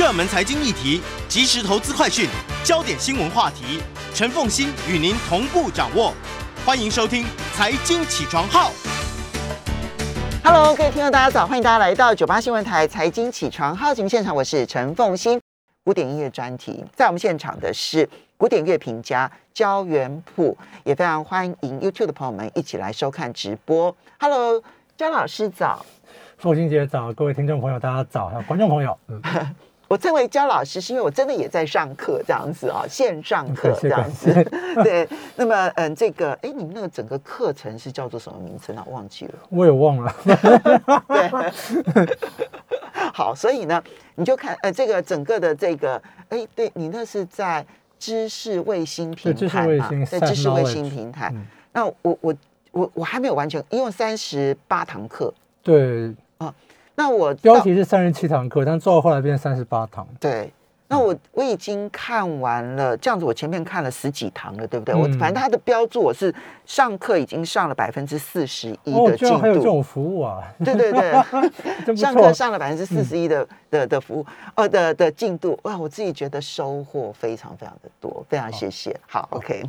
热门财经议题、即时投资快讯、焦点新闻话题，陈凤欣与您同步掌握。欢迎收听《财经起床号》。Hello，各位听众，大家早，欢迎大家来到九八新闻台财经起床号节目现场，我是陈凤欣。古典音乐专题，在我们现场的是古典乐评家焦元溥，也非常欢迎 YouTube 的朋友们一起来收看直播。Hello，焦老师早。凤欣姐早，各位听众朋友大家早，还有观众朋友，嗯，我称为教老师，是因为我真的也在上课这样子啊，线上课这样子。对，那么嗯，这个哎，你们那个整个课程是叫做什么名称啊？忘记了。我也忘了，对，好，所以呢，你就看呃，这个整个的这个，哎，对你那是在知识卫星平台嘛，在知识卫星平台。嗯那我我我我还没有完全，因为三十八堂课，对，那我标题是三十七堂课，但做到后来变三十八堂，对。那我我已经看完了，这样子我前面看了十几堂了，对不对？我嗯。反正它的标注我是上课已经上了百分之四十一哦，的进居然还有这，种服务啊，对对对，上课，上了百分之四十一的、的的服务，哦的的进度，哇，我自己觉得收获非常非常的多，非常谢谢。好，OK，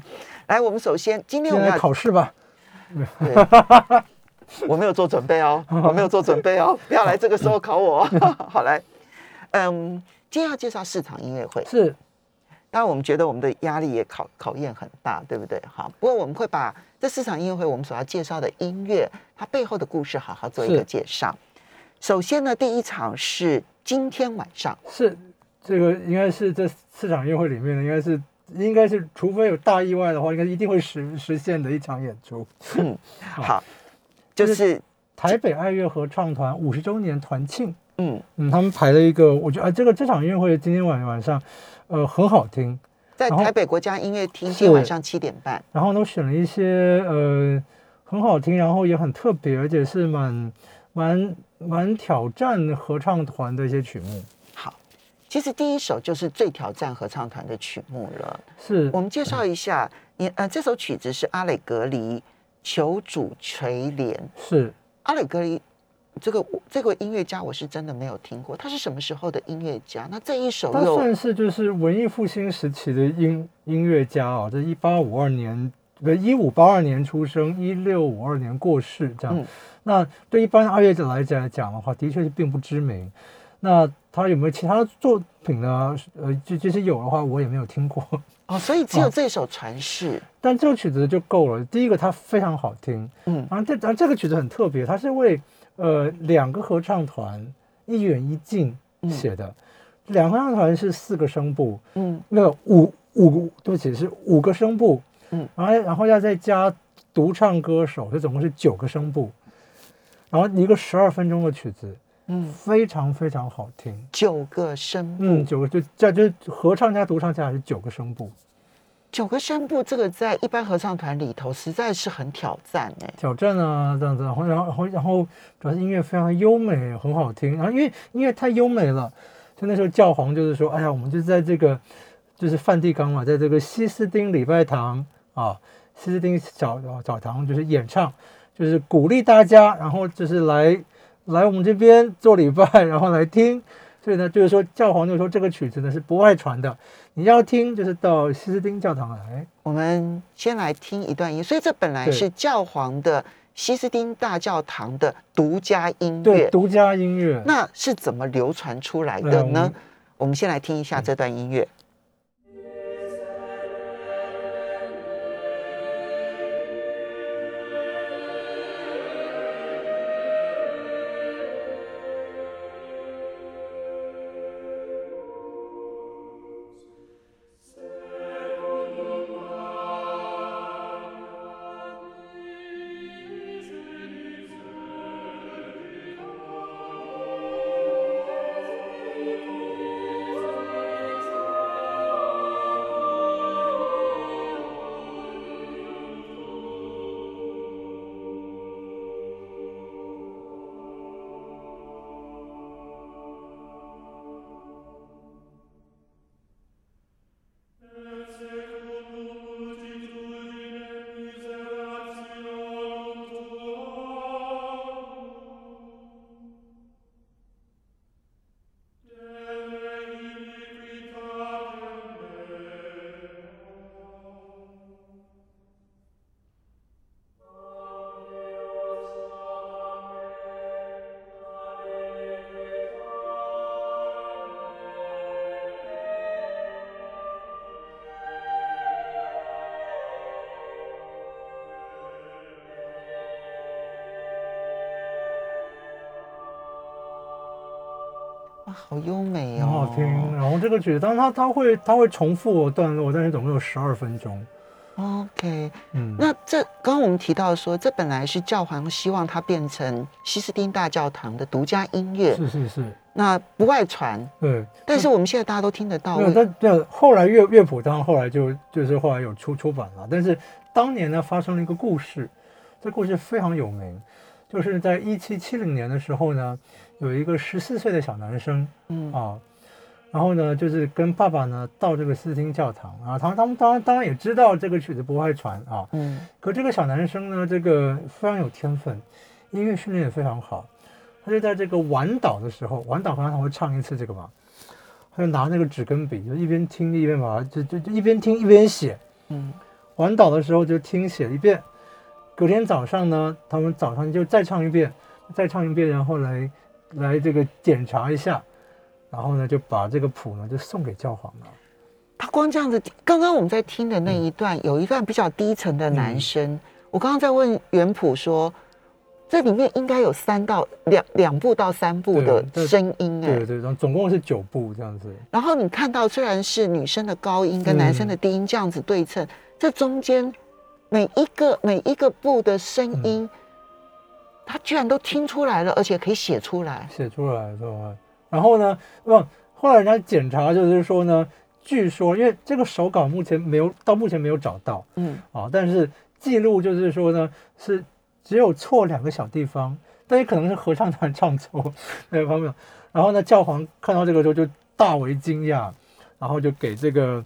来，我们首先今天我们要考试吧，对，我没有做准备哦，我没有做准备哦，不要来这个时候考我哦。好来，嗯，今天要介绍市场音乐会，是当然我们觉得我们的压力也考考验很大，对不对？好，不过我们会把这市场音乐会我们所要介绍的音乐，它背后的故事好好做一个介绍。首先呢，第一场是今天晚上。是，这个应该是这市场音乐会里面的，应该是应该是，除非有大意外的话，应该一定会实实现的一场演出。嗯，好，就是台北爱乐合唱团五十周年团庆，嗯，嗯，他们排了一个，我觉得啊，这个这场音乐会今天晚晚上，呃，很好听。在台北国家音乐厅，今天晚上七点半。然后呢，我选了一些呃很好听，然后也很特别，而且是蛮蛮蛮挑战合唱团的一些曲目。好，其实第一首就是最挑战合唱团的曲目了。是我们介绍一下，你呃，这首曲子是阿磊格里《求主垂怜》。是，阿磊格里这个这个音乐家，我是真的没有听过，他是什么时候的音乐家？那这一首他算是就是文艺复兴时期的音音乐家哦，这一八五二年。不，一五八二年出生，一六五二年过世，这样。嗯那对一般爱乐者来讲来讲的话，的确是并不知名。那他有没有其他的作品呢？呃，就即使有的话，我也没有听过。哦，所以只有这首传世。但这首曲子就够了。第一个，它非常好听，嗯。然后这然后这个曲子很特别，它是为呃两个合唱团一远一近写的。两个合唱团是四个声部，嗯。那个五五对不起是五个声部，嗯，然后然后要再加独唱歌手，这总共是九个声部，然后一个十二分钟的曲子，嗯，非常非常好听。九个声部，嗯，九个就这就是合唱加独唱加来是九个声部，九个声部，这个在一般合唱团里头实在是很挑战哎。挑战啊，这样子，然后然后然后主要是音乐非常优美，很好听。然后因为音乐太优美了，就那时候教皇就是说，哎呀，我们就在这个就是梵蒂冈嘛，在这个西斯丁礼拜堂啊，西斯丁小小堂就是演唱，就是鼓励大家，然后就是来来我们这边做礼拜，然后来听。所以呢，就是说教皇就说这个曲子呢是不外传的，你要听就是到西斯丁教堂来。我们先来听一段音，所以这本来是教皇的西斯丁大教堂的独家音乐对，独家音乐。那是怎么流传出来的呢我们？先来听一下这段音乐。哇，好优美很哦，好听。然后这个曲子，当然它它会它会重复段落，但是总共有十二分钟。OK，嗯，那这刚刚我们提到说，这本来是教皇希望它变成西斯丁大教堂的独家音乐，是是是，那不外传。对。但是我们现在大家都听得到没，有，但对，后来乐乐谱当然后来就就是后来有出出版了，但是当年呢发生了一个故事，这故事非常有名，就是在一七七零年的时候呢，有一个十四岁的小男生嗯啊，然后呢就是跟爸爸呢到这个斯汀教堂啊，他们他们当然当然也知道这个曲子不会传啊，嗯可这个小男生呢，这个非常有天分，音乐训练也非常好。他就在这个晚祷的时候，晚祷好像他会唱一次这个嘛，他就拿那个纸跟笔，就一边听一边把它就就就一边听一边写。嗯晚祷的时候就听写一遍，隔天早上呢，他们早上就再唱一遍，再唱一遍，然后来来这个检查一下，然后呢就把这个谱呢就送给教皇了。他光这样子，刚刚我们在听的那一段，有一段比较低沉的男声。我刚刚在问原谱说，这里面应该有三到两两部到三部的声音哎对，对，然后总共是九部这样子。然后你看到虽然是女生的高音跟男生的低音这样子对称，这中间每一个每一个部的声音，他居然都听出来了，而且可以写出来。写出来是吧？然后呢，不，后来人家检查就是说呢，据说因为这个手稿目前没有到目前没有找到嗯啊，但是记录就是说呢是只有错两个小地方，但也可能是合唱团唱错 那个方面。然后呢，教皇看到这个时候就大为惊讶，然后就给这个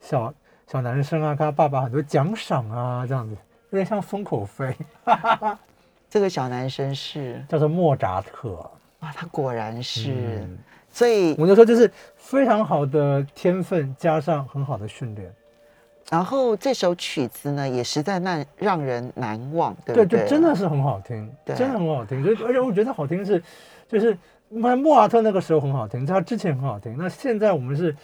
小小男生啊，跟他爸爸很多奖赏啊，这样子有点像封口费，这个小男生是叫做莫扎特。啊，他果然是，嗯所以我就说就是非常好的天分，加上很好的训练，然后这首曲子呢，也实在难让人难忘，对对，不对？就真的是很好听，对真的很好听。而且我觉得好听是，就是莫莫扎特那个时候很好听，他之前很好听，那现在我们是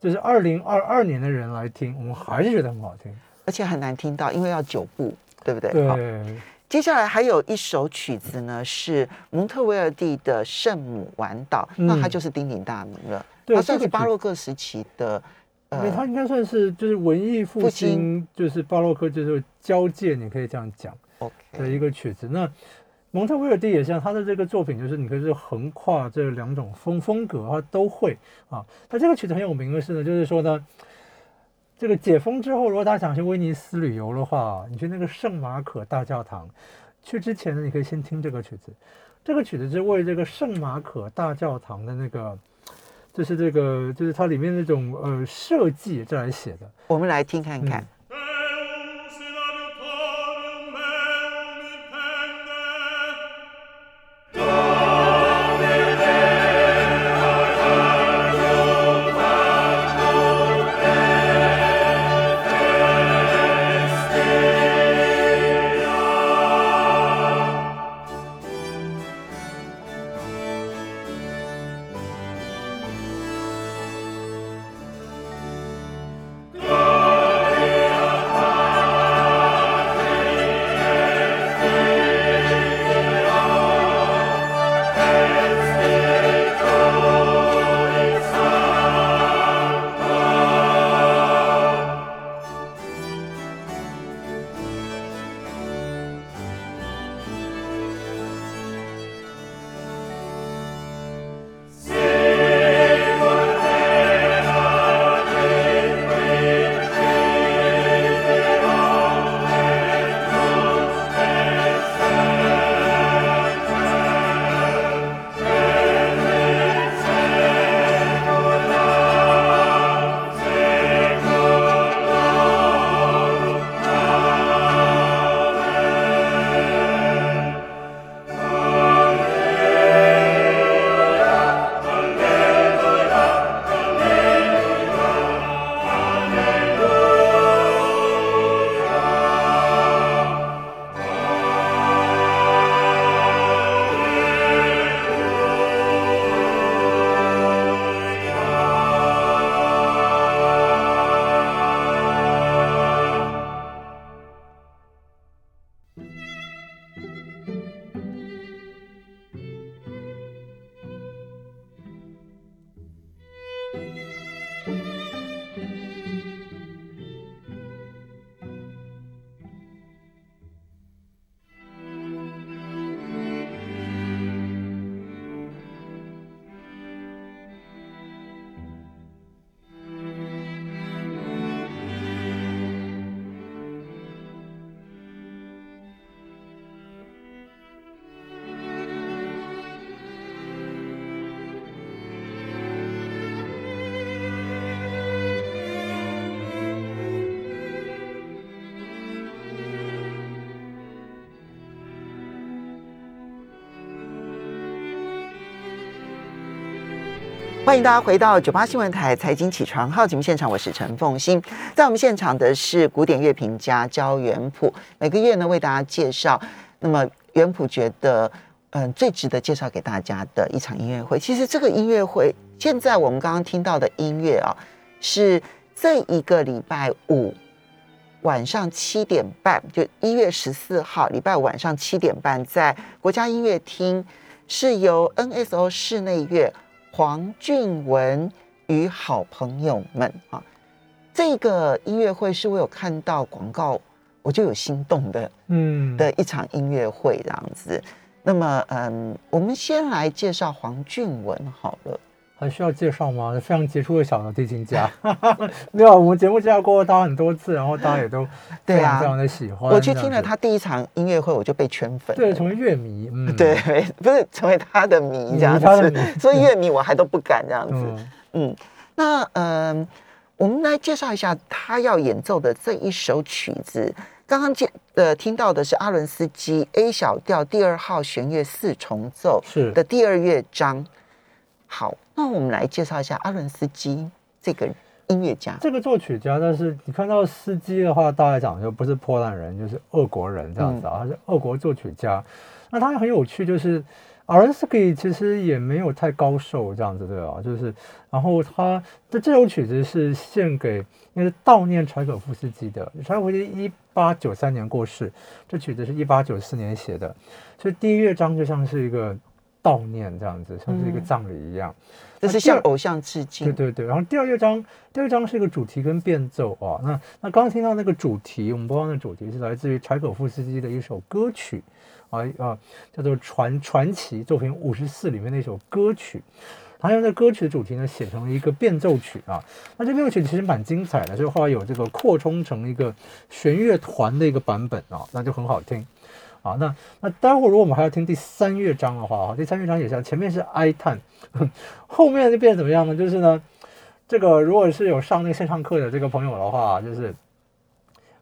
就是二零二二年的人来听，我们还是觉得很好听。而且很难听到，因为要九部，对不对？好对，接下来还有一首曲子呢，是蒙特威尔第的《圣母晚岛》，嗯那它就是鼎鼎大名了。对它算是巴洛克时期的，因为它应该算是就是文艺复复兴，就是巴洛克就是交界，你可以这样讲。的一个曲子。那蒙特威尔第也像他的这个作品，就是你可以是横跨这两种风风格，他都会啊。那这个曲子很有名的是呢，就是说呢，这个解封之后，如果大家想去威尼斯旅游的话，你去那个圣马可大教堂，去之前呢，你可以先听这个曲子。这个曲子是为这个圣马可大教堂的那个，就是这个，就是它里面那种呃设计这来写的。我们来听看看。欢迎大家回到九八新闻台财经起床号节目现场，我是陈凤欣。在我们现场的是古典乐评家焦元溥，每个月呢为大家介绍。那么元溥觉得，嗯，最值得介绍给大家的一场音乐会，其实这个音乐会，现在我们刚刚听到的音乐啊，是这一个礼拜五晚上七点半，就一月十四号礼拜五晚上七点半，在国家音乐厅，是由 NSO 室内乐。黄俊文与好朋友们啊，这个音乐会是我有看到广告，我就有心动的，嗯，的一场音乐会这样子。那么，嗯，我们先来介绍黄俊文好了。还需要介绍吗？非常杰出的小提琴家，没有，我们节目介绍过他很多次，然后大家也都非常非常的喜欢。我去听了他第一场音乐会，我就被圈粉，对，成为乐迷，嗯，对，不是成为他的迷这样子，所以乐迷我还都不敢这样子。嗯，那嗯，我们来介绍一下他要演奏的这一首曲子。刚刚见呃听到的是阿伦斯基 A 小调第二号弦乐四重奏是的第二乐章。好，那我们来介绍一下阿伦斯基这个音乐家，这个作曲家。但是你看到司机的话，大概讲就不是波兰人，就是俄国人这样子啊，他是俄国作曲家。那他很有趣，就是阿伦斯基其实也没有太高寿这样子，对吧？就是，然后他的这首曲子是献给，因为悼念柴可夫斯基的。柴可夫斯基一八九三年过世，这曲子是一八九四年写的，所以第一乐章就像是一个。悼念这样子，像是一个葬礼一样，这是向偶像致敬。对对对，然后第二乐章，第二章是一个主题跟变奏啊。那那刚刚听到那个主题，我们播放的主题是来自于柴可夫斯基的一首歌曲啊啊，叫做《传传奇作品五十四》里面的一首歌曲。他用这歌曲的主题呢写成了一个变奏曲啊。那这变奏曲其实蛮精彩的，所以后来有这个扩充成一个弦乐团的一个版本啊，那就很好听。好，那那待会儿如果我们还要听第三乐章的话，啊，第三乐章也像前面是哀叹，后面就变怎么样呢？就是呢，这个如果是有上那个线上课的这个朋友的话，就是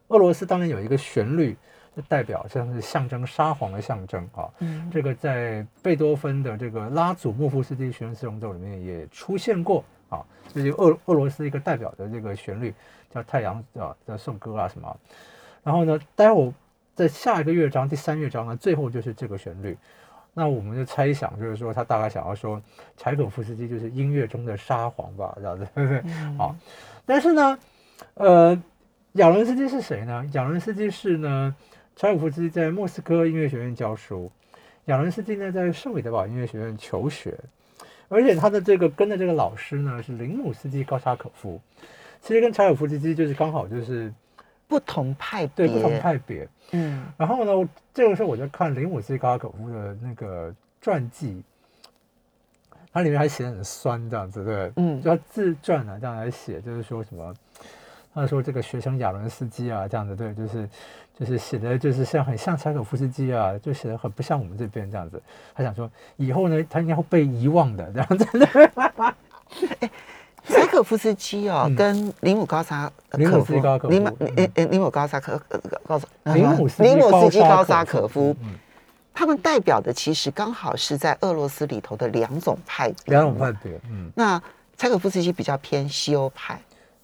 俄罗斯当然有一个旋律，就代表像是象征沙皇的象征啊。嗯，这个在贝多芬的这个拉祖莫夫斯基弦乐四重奏里面也出现过啊，就是俄俄罗斯一个代表的这个旋律叫太阳啊的颂歌啊什么。然后呢，待会儿。在下一个乐章，第三乐章呢，最后就是这个旋律。那我们就猜想，就是说他大概想要说，柴可夫斯基就是音乐中的沙皇吧，这样子，对不对？好，但是呢，呃，亚伦斯基是谁呢？亚伦斯基是呢，柴可夫斯基在莫斯科音乐学院教书，亚伦斯基呢在圣彼得堡音乐学院求学，而且他的这个跟的这个老师呢是林姆斯基高沙可夫，其实跟柴可夫斯基就是刚好就是。不同派别，对不同派别，嗯，然后呢，这个时候我就看林姆斯高可夫的那个传记，它里面还写的很酸这样子，对，嗯，就自传啊这样来写，就是说什么，他说这个学生亚伦斯基啊这样子，对，就是就是写的就是像很像柴可夫斯基啊，就写的很不像我们这边这样子，他想说以后呢，他应该会被遗忘的这样子。柴可夫斯基哦，跟林姆高沙可夫，林姆诶诶，林姆高沙可高林姆林姆斯基高沙可夫，他们代表的其实刚好是在俄罗斯里头的两种派别，两种派别。嗯，那柴可夫斯基比较偏西欧派，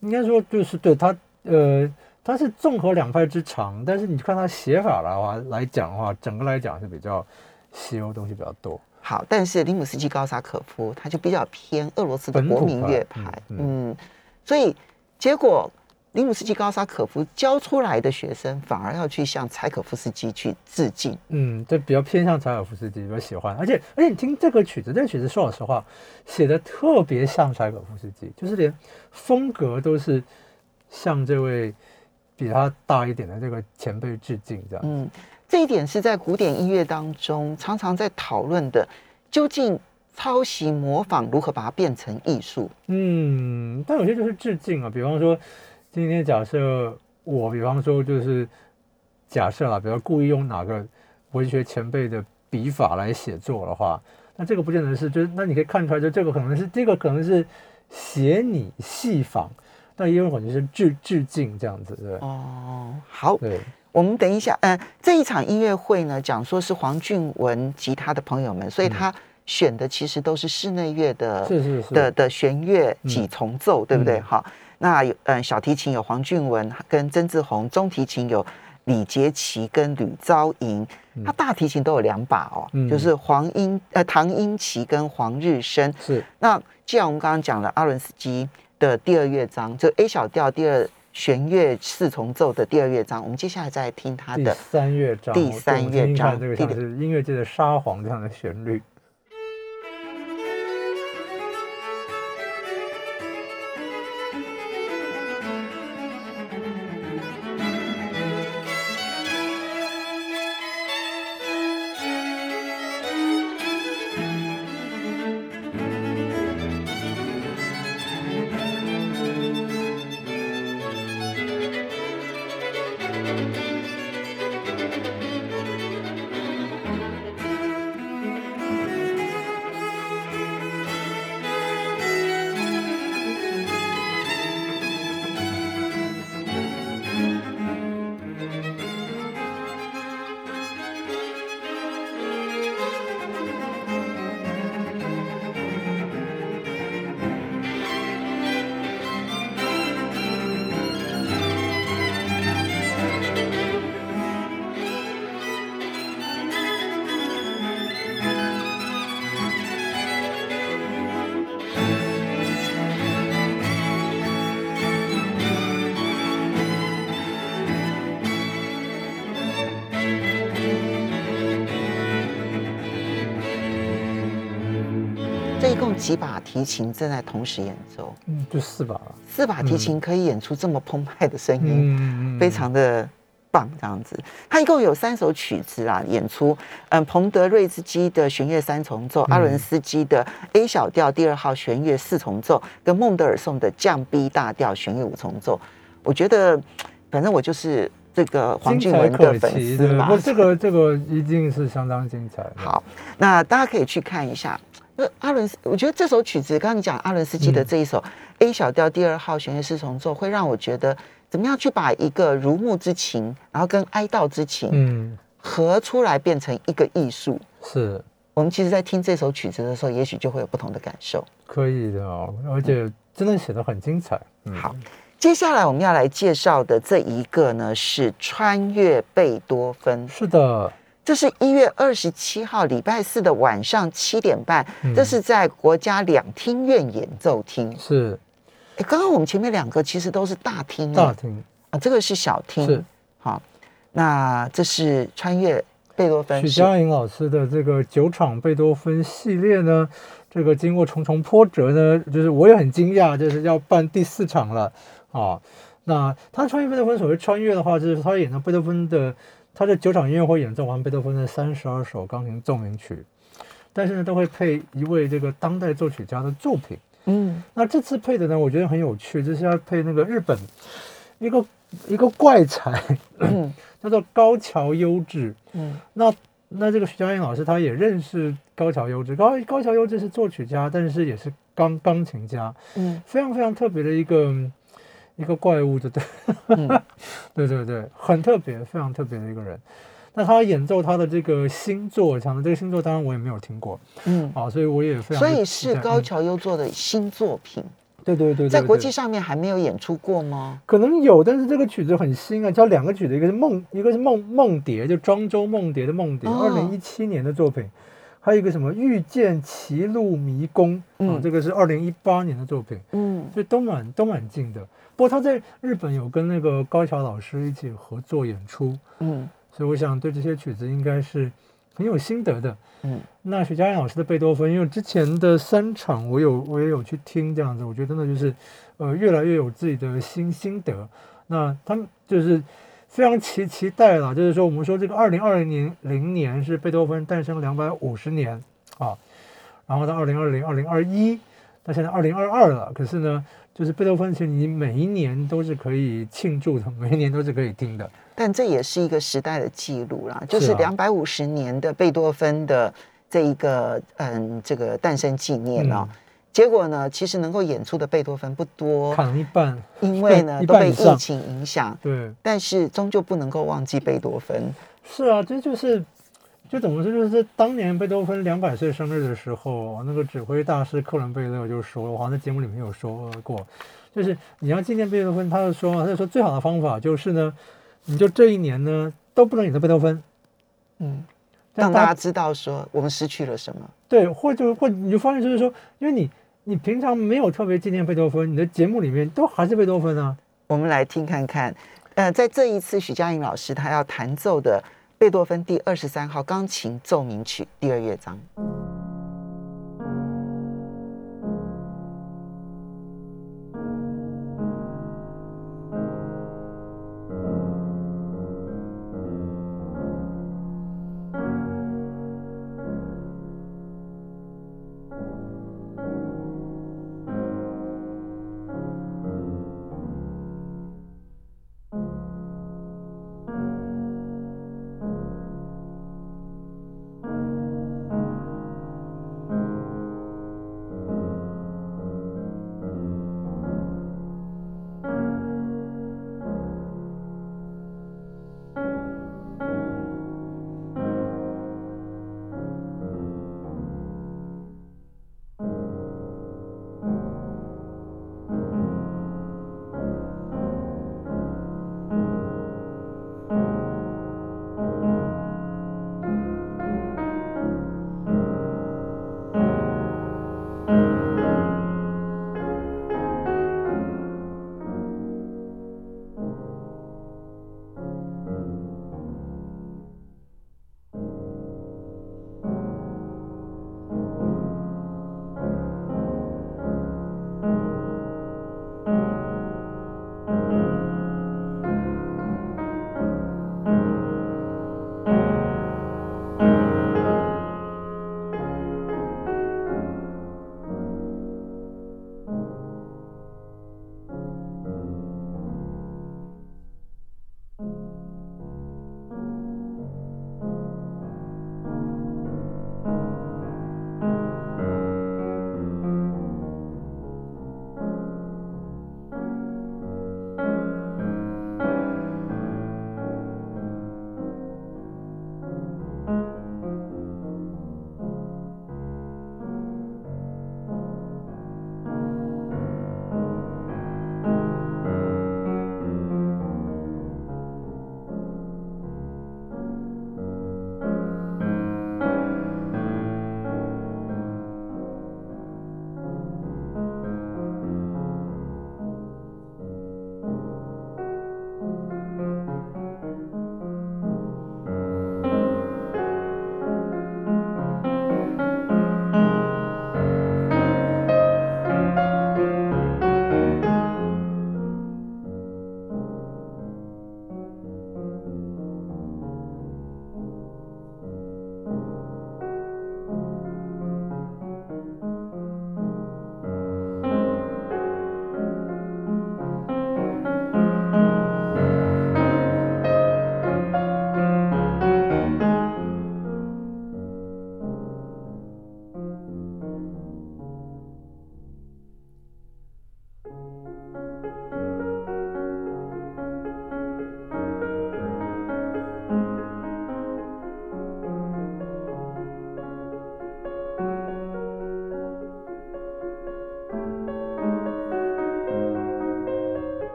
应该说就是对他，呃，他是综合两派之长，但是你看他写法的话来讲的话，整个来讲是比较西欧东西比较多。好，但是林姆斯基高萨可夫他就比较偏俄罗斯的国民乐派，嗯，所以结果林姆斯基高萨可夫教出来的学生反而要去向柴可夫斯基去致敬，嗯，这比较偏向柴可夫斯基，比较喜欢，而且而且你听这个曲子，这个曲子说老实话写的特别像柴可夫斯基，就是连风格都是向这位比他大一点的这个前辈致敬，这样，嗯。这一点是在古典音乐当中常常在讨论的，究竟抄袭模仿如何把它变成艺术？嗯，但有些就是致敬啊，比方说今天假设我，比方说就是假设啊，比如故意用哪个文学前辈的笔法来写作的话，那这个不见得是，就是那你可以看出来，就这个可能是这个可能是写你戏仿，但也有可能是致致敬这样子，对哦，好，对。我们等一下，呃，这一场音乐会呢，讲说是黄俊文及他的朋友们，所以他选的其实都是室内乐的是是是。的的弦乐嗯。几重奏，对不对？嗯。好，那有嗯小提琴有黄俊文跟曾志宏，中提琴有李杰奇跟吕昭莹，他大提琴都有两把哦，嗯。就是黄英呃唐英奇跟黄日升。是。那既然我们刚刚讲了阿伦斯基的第二乐章，就 A 小调第二弦乐四重奏的第二乐章，我们接下来再来听他第三乐章，第三乐章这个是音乐界的沙皇这样的旋律。几把提琴正在同时演奏？嗯，就四把了。四把提琴可以演出这么澎湃的声音，嗯非常的棒，这样子。他一共有三首曲子啊，演出，嗯，彭德瑞兹基的弦乐三重奏，阿伦斯基的 A 小调第二号弦乐四重奏，跟孟德尔颂的降 B 大调弦乐五重奏。我觉得，反正我就是这个黄俊文的粉丝嘛不，。这个这个一定是相当精彩。好，那大家可以去看一下。那阿伦斯，我觉得这首曲子，刚刚你讲阿伦斯基的嗯这一首 A 小调第二号弦乐四重奏，会让我觉得怎么样去把一个如沐之情，然后跟哀悼之情嗯，合出来，变成一个艺术。是我们其实，在听这首曲子的时候，也许就会有不同的感受。可以的哦，而且真的写得很精彩。嗯，好，接下来我们要来介绍的这一个呢，是穿越贝多芬。是的，这是一月二十七号礼拜四的晚上七点半，嗯这是在国家两厅院演奏厅。是诶刚刚我们前面两个其实都是大厅大厅，啊，这个是小厅。是好，那这是穿越贝多芬许是佳莹老师的这个九场贝多芬系列呢，这个经过重重波折呢，就是我也很惊讶，就是要办第四场了啊。那他穿越贝多芬，所谓穿越的话，就是他演的贝多芬的，他的九场音乐会演奏完贝多芬的三十二首钢琴奏鸣曲，但是呢，都会配一位这个当代作曲家的作品。嗯。那这次配的呢，我觉得很有趣，就是要配那个日本一个一个怪才，嗯。叫做高桥优质。嗯。那那这个徐佳莹老师他也认识高桥优质，高高桥优质是作曲家，但是也是钢钢琴家，嗯。非常非常特别的一个一个怪物，的 对？嗯。对对对，很特别，非常特别的一个人。那他演奏他的这个新作，讲的这个星座，当然我也没有听过。嗯，啊，所以我也非常所以是高桥优作的新作品，对对对对，对。在国际上面还没有演出过吗？可能有，但是这个曲子很新啊，叫两个曲子，一个是梦，一个是梦梦蝶，就庄周梦蝶的梦蝶，二哦零一七年的作品，还有一个什么遇见歧路迷宫，啊嗯，这个是二零一八年的作品，嗯。所以都蛮都蛮近的。不过他在日本有跟那个高桥老师一起合作演出，嗯所以我想对这些曲子应该是很有心得的。嗯那许佳莹老师的贝多芬，因为之前的三场我有我也有去听这样子，我觉得真的就是呃越来越有自己的新心得。那他们就是非常期期待了，就是说我们说这个二零二零年零年是贝多芬诞生两百五十年啊，然后到二零二零、二零二一，到现在二零二二了。可是呢，就是贝多芬其实你每一年都是可以庆祝的，每一年都是可以听的。但这也是一个时代的记录啦，就是两百五十年的贝多芬的这一个嗯这个诞生纪念哦。嗯结果呢，其实能够演出的贝多芬不多，砍了一半，因为呢 都被疫情影响。对。但是终究不能够忘记贝多芬。是啊，这就是就怎么说，就是当年贝多芬两百岁生日的时候，那个指挥大师克伦贝勒就说，我好像在节目里面有说过，就是你要纪念贝多芬，他就说，他就说最好的方法就是呢，你就这一年呢都不能演奏贝多芬，嗯，让大家知道说我们失去了什么。对，或者或你就发现就是说，因为你你平常没有特别纪念贝多芬，你的节目里面都还是贝多芬啊。我们来听看看，呃，在这一次许佳莹老师她要弹奏的贝多芬第二十三号钢琴奏鸣曲第二乐章。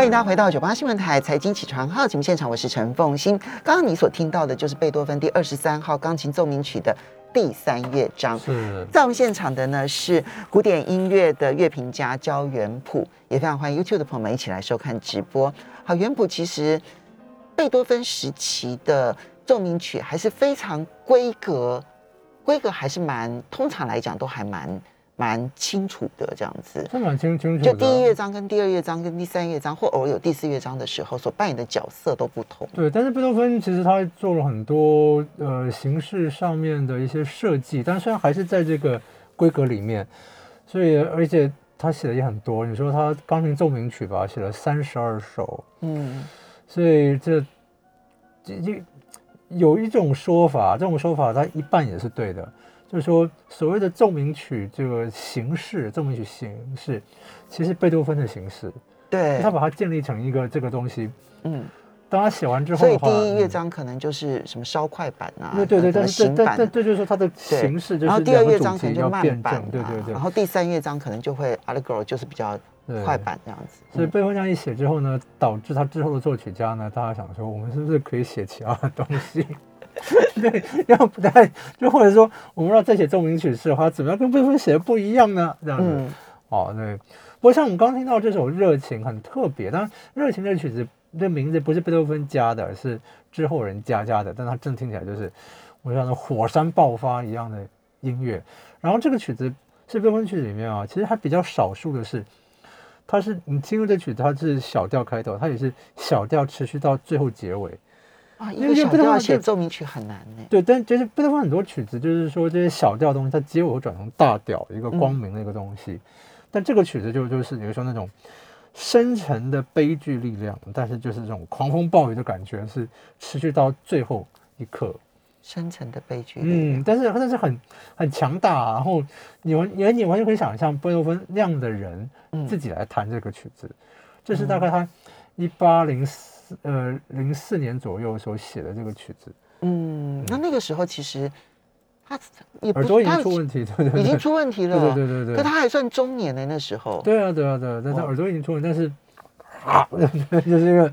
欢迎大家回到九八新闻台财经起床号节目现场，我是陈凤欣。刚刚你所听到的就是贝多芬第二十三号钢琴奏鸣曲的第三乐章。是在我们现场的呢是古典音乐的乐评家焦元溥，也非常欢迎 YouTube 的朋友们一起来收看直播。好，元溥其实贝多芬时期的奏鸣曲还是非常规格，规格还是蛮，通常来讲都还蛮蛮清楚的这样子。这蛮清清楚的。就第一乐章跟第二乐章跟第三乐章，或偶尔有第四乐章的时候，所扮演的角色都不同。对，但是贝多芬其实他做了很多呃形式上面的一些设计，但虽然还是在这个规格里面，所以而且他写的也很多。你说他钢琴奏鸣曲吧，写了三十二首，嗯，所以这这这有一种说法，这种说法他一半也是对的，就是说所谓的奏鸣曲这个形式，奏鸣曲形式，其实贝多芬的形式，对他，把它建立成一个这个东西。嗯，当他写完之后所以，第一乐嗯章可能就是什么烧快板啊，对对对，呃但是但但这就是说它的形式，就是然后第二乐章可能就慢板、对对对然。后第三乐章可能就会 allegro 就是比较快板这样子。所以嗯贝多芬这样一写之后呢，导致他之后的作曲家呢，大家想说，我们是不是可以写其他的东西？对，要不太就或者说，我们要再写奏鸣曲式的话，怎么样跟贝多芬写的不一样呢？这样子。嗯，哦，对。不过像我们刚听到这首《热情》很特别，当然《热情》这个曲子这名字不是贝多芬加的，而是之后人加加的，但它真的听起来就是我像那火山爆发一样的音乐。然后这个曲子是贝多芬曲子里面啊，其实还比较少数的是，它是你听过这曲子，它是小调开头，它也是小调持续到最后结尾。啊，一因为个小调贝多芬就写奏鸣曲很难呢。对，但就是贝多芬很多曲子，就是说这些小调的东西，它结尾会转成大调，一个光明的一个东西。但这个曲子就就是比如说那种深沉的悲剧力量，但是就是这种狂风暴雨的感觉是持续到最后一刻。深沉的悲剧。嗯，但是但是很很强大、啊，然后你完你你完全可以想象贝多芬那样的人嗯自己来弹这个曲子，这是大概他一八零四呃零四年左右所写的这个曲子，嗯，那那个时候其实他耳朵已经出问题，对对对，已经出问题了。对对对对对，可他还算中年呢，那时候。对啊，对啊，对啊，但是哦耳朵已经出问题，但是啊，就是一个，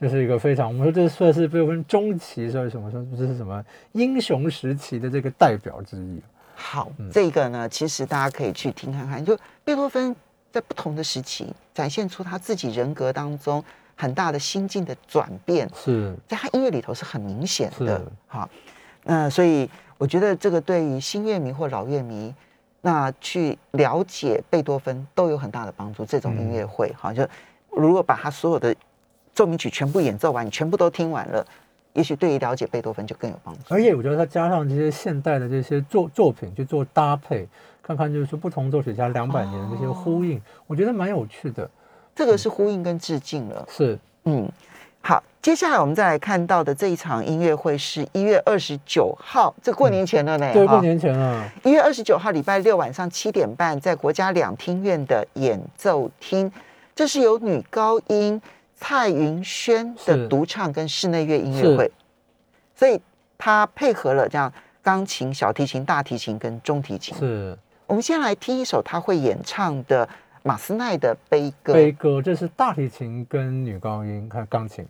就是一个非常，我们说这算是贝多芬中期，算是什么说这是什么英雄时期的这个代表之一。好，嗯这个呢，其实大家可以去听看看，就贝多芬在不同的时期展现出他自己人格当中很大的心境的转变，是在他音乐里头是很明显的是。好，那所以我觉得这个对于新乐迷或老乐迷，那去了解贝多芬都有很大的帮助。这种音乐会，好，就如果把他所有的奏鸣曲全部演奏完，你全部都听完了，也许对于了解贝多芬就更有帮助。而且我觉得他加上这些现代的这些作作品去做搭配，看看就是说不同作曲家两百年的这些呼应，我觉得蛮有趣的。这个是呼应跟致敬了。是嗯，好，接下来我们再来看到的这一场音乐会是一月二十九号，这过年前了呢。对，哈过年前啊，一月二十九号礼拜六晚上七点半，在国家两厅院的演奏厅，这是由女高音蔡云轩的是独唱跟室内乐音乐会，所以她配合了这样钢琴、小提琴、大提琴跟中提琴。是我们先来听一首她会演唱的马斯奈的悲歌。悲歌，这是大提琴跟女高音还有钢琴。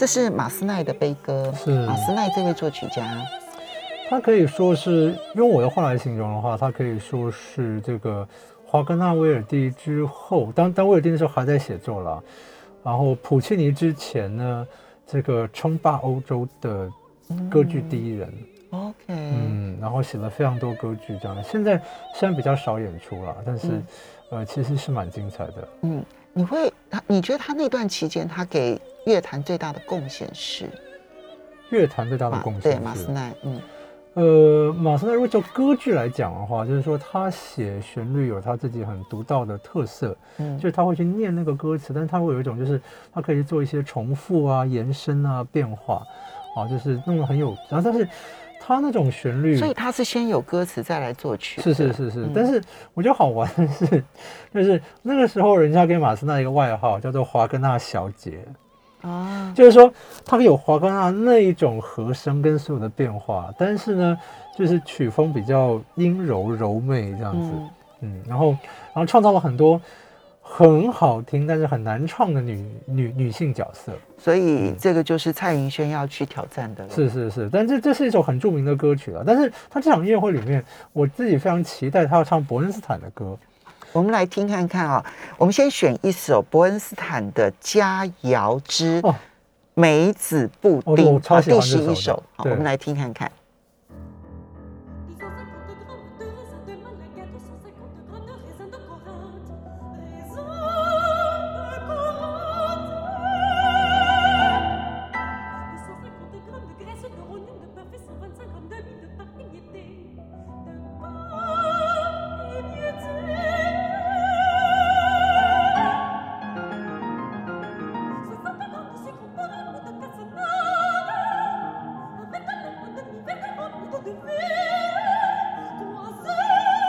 这是马斯奈的悲歌，是。马斯奈这位作曲家，他可以说是用我的话来形容的话，他可以说是这个华格纳威尔第之后，当当威尔第那时候还在写作了，然后普契尼之前呢，这个称霸欧洲的歌剧第一人，OK，嗯，然后写了非常多歌剧这样，现在虽然比较少演出了，但是、嗯。呃其实是蛮精彩的。嗯，你会他你觉得他那段期间他给乐坛最大的贡献是？乐坛最大的马贡献对马斯奈，嗯。呃，马斯奈如果就歌剧来讲的话，就是说他写旋律有他自己很独到的特色，嗯。就是他会去念那个歌词，但是他会有一种就是他可以做一些重复啊、延伸啊、变化，啊，就是弄得很有，然后但是他那种旋律，所以他是先有歌词再来作曲，是是是是，嗯。但是我觉得好玩的是，就是那个时候人家给马斯奈一个外号叫做华格纳小姐，啊，就是说它有华格纳那一种和声跟所有的变化，但是呢，就是曲风比较阴柔柔媚这样子，嗯。嗯然后然后创造了很多很好听但是很难唱的女女女性角色，所以这个就是蔡云轩要去挑战的了。是是是，但这这是一首很著名的歌曲了，但是他这场音乐会里面，我自己非常期待他要唱伯恩斯坦的歌，我们来听看看啊、我们先选一首伯恩斯坦的《佳肴之哦。梅子布哦丁》第十一首，好，我们来听看看。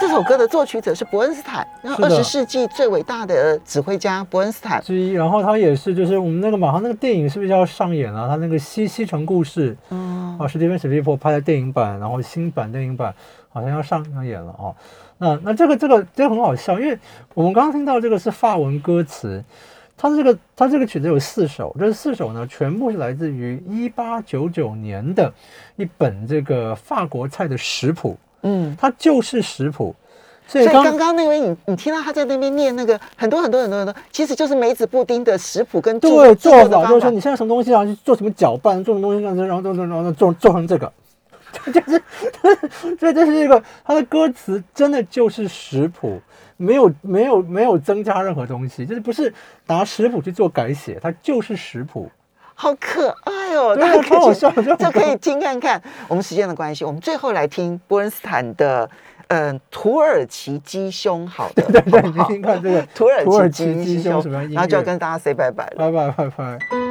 这首歌的作曲者是伯恩斯坦，然后二十世纪最伟大的指挥家伯恩斯坦。之一，然后他也是，就是我们那个马上那个电影是不是要上演了、他那个西西城故事，嗯。啊，史蒂芬史蒂夫拍的电影版，然后新版电影版好像要上上演了哦。那那这个这个这个很好笑，因为我们刚刚听到这个是法文歌词，它这个它这个曲子有四首，这四首呢全部是来自于一八九九年的一本这个法国菜的食谱，嗯，它就是食谱。所以刚刚刚那位你你听到他在那边念那个很多很多很多很多，其实就是梅子布丁的食谱跟做对做法的就是说你现在什么东西啊，去做什么搅拌，做什么东西这样子，然后做做然后做做成这个，就是，所以这是一个他的歌词真的就是食谱，没有没有没有增加任何东西，就是不是拿食谱去做改写，它就是食谱。好可爱哦，大家可以就这可以听看看。我们时间的关系，我们最后来听波恩斯坦的嗯、土耳其鸡胸，好的，对对，好不好你听听看这个土耳其其鸡鸡胸？然后就要跟大家 say 拜拜了。拜拜拜拜。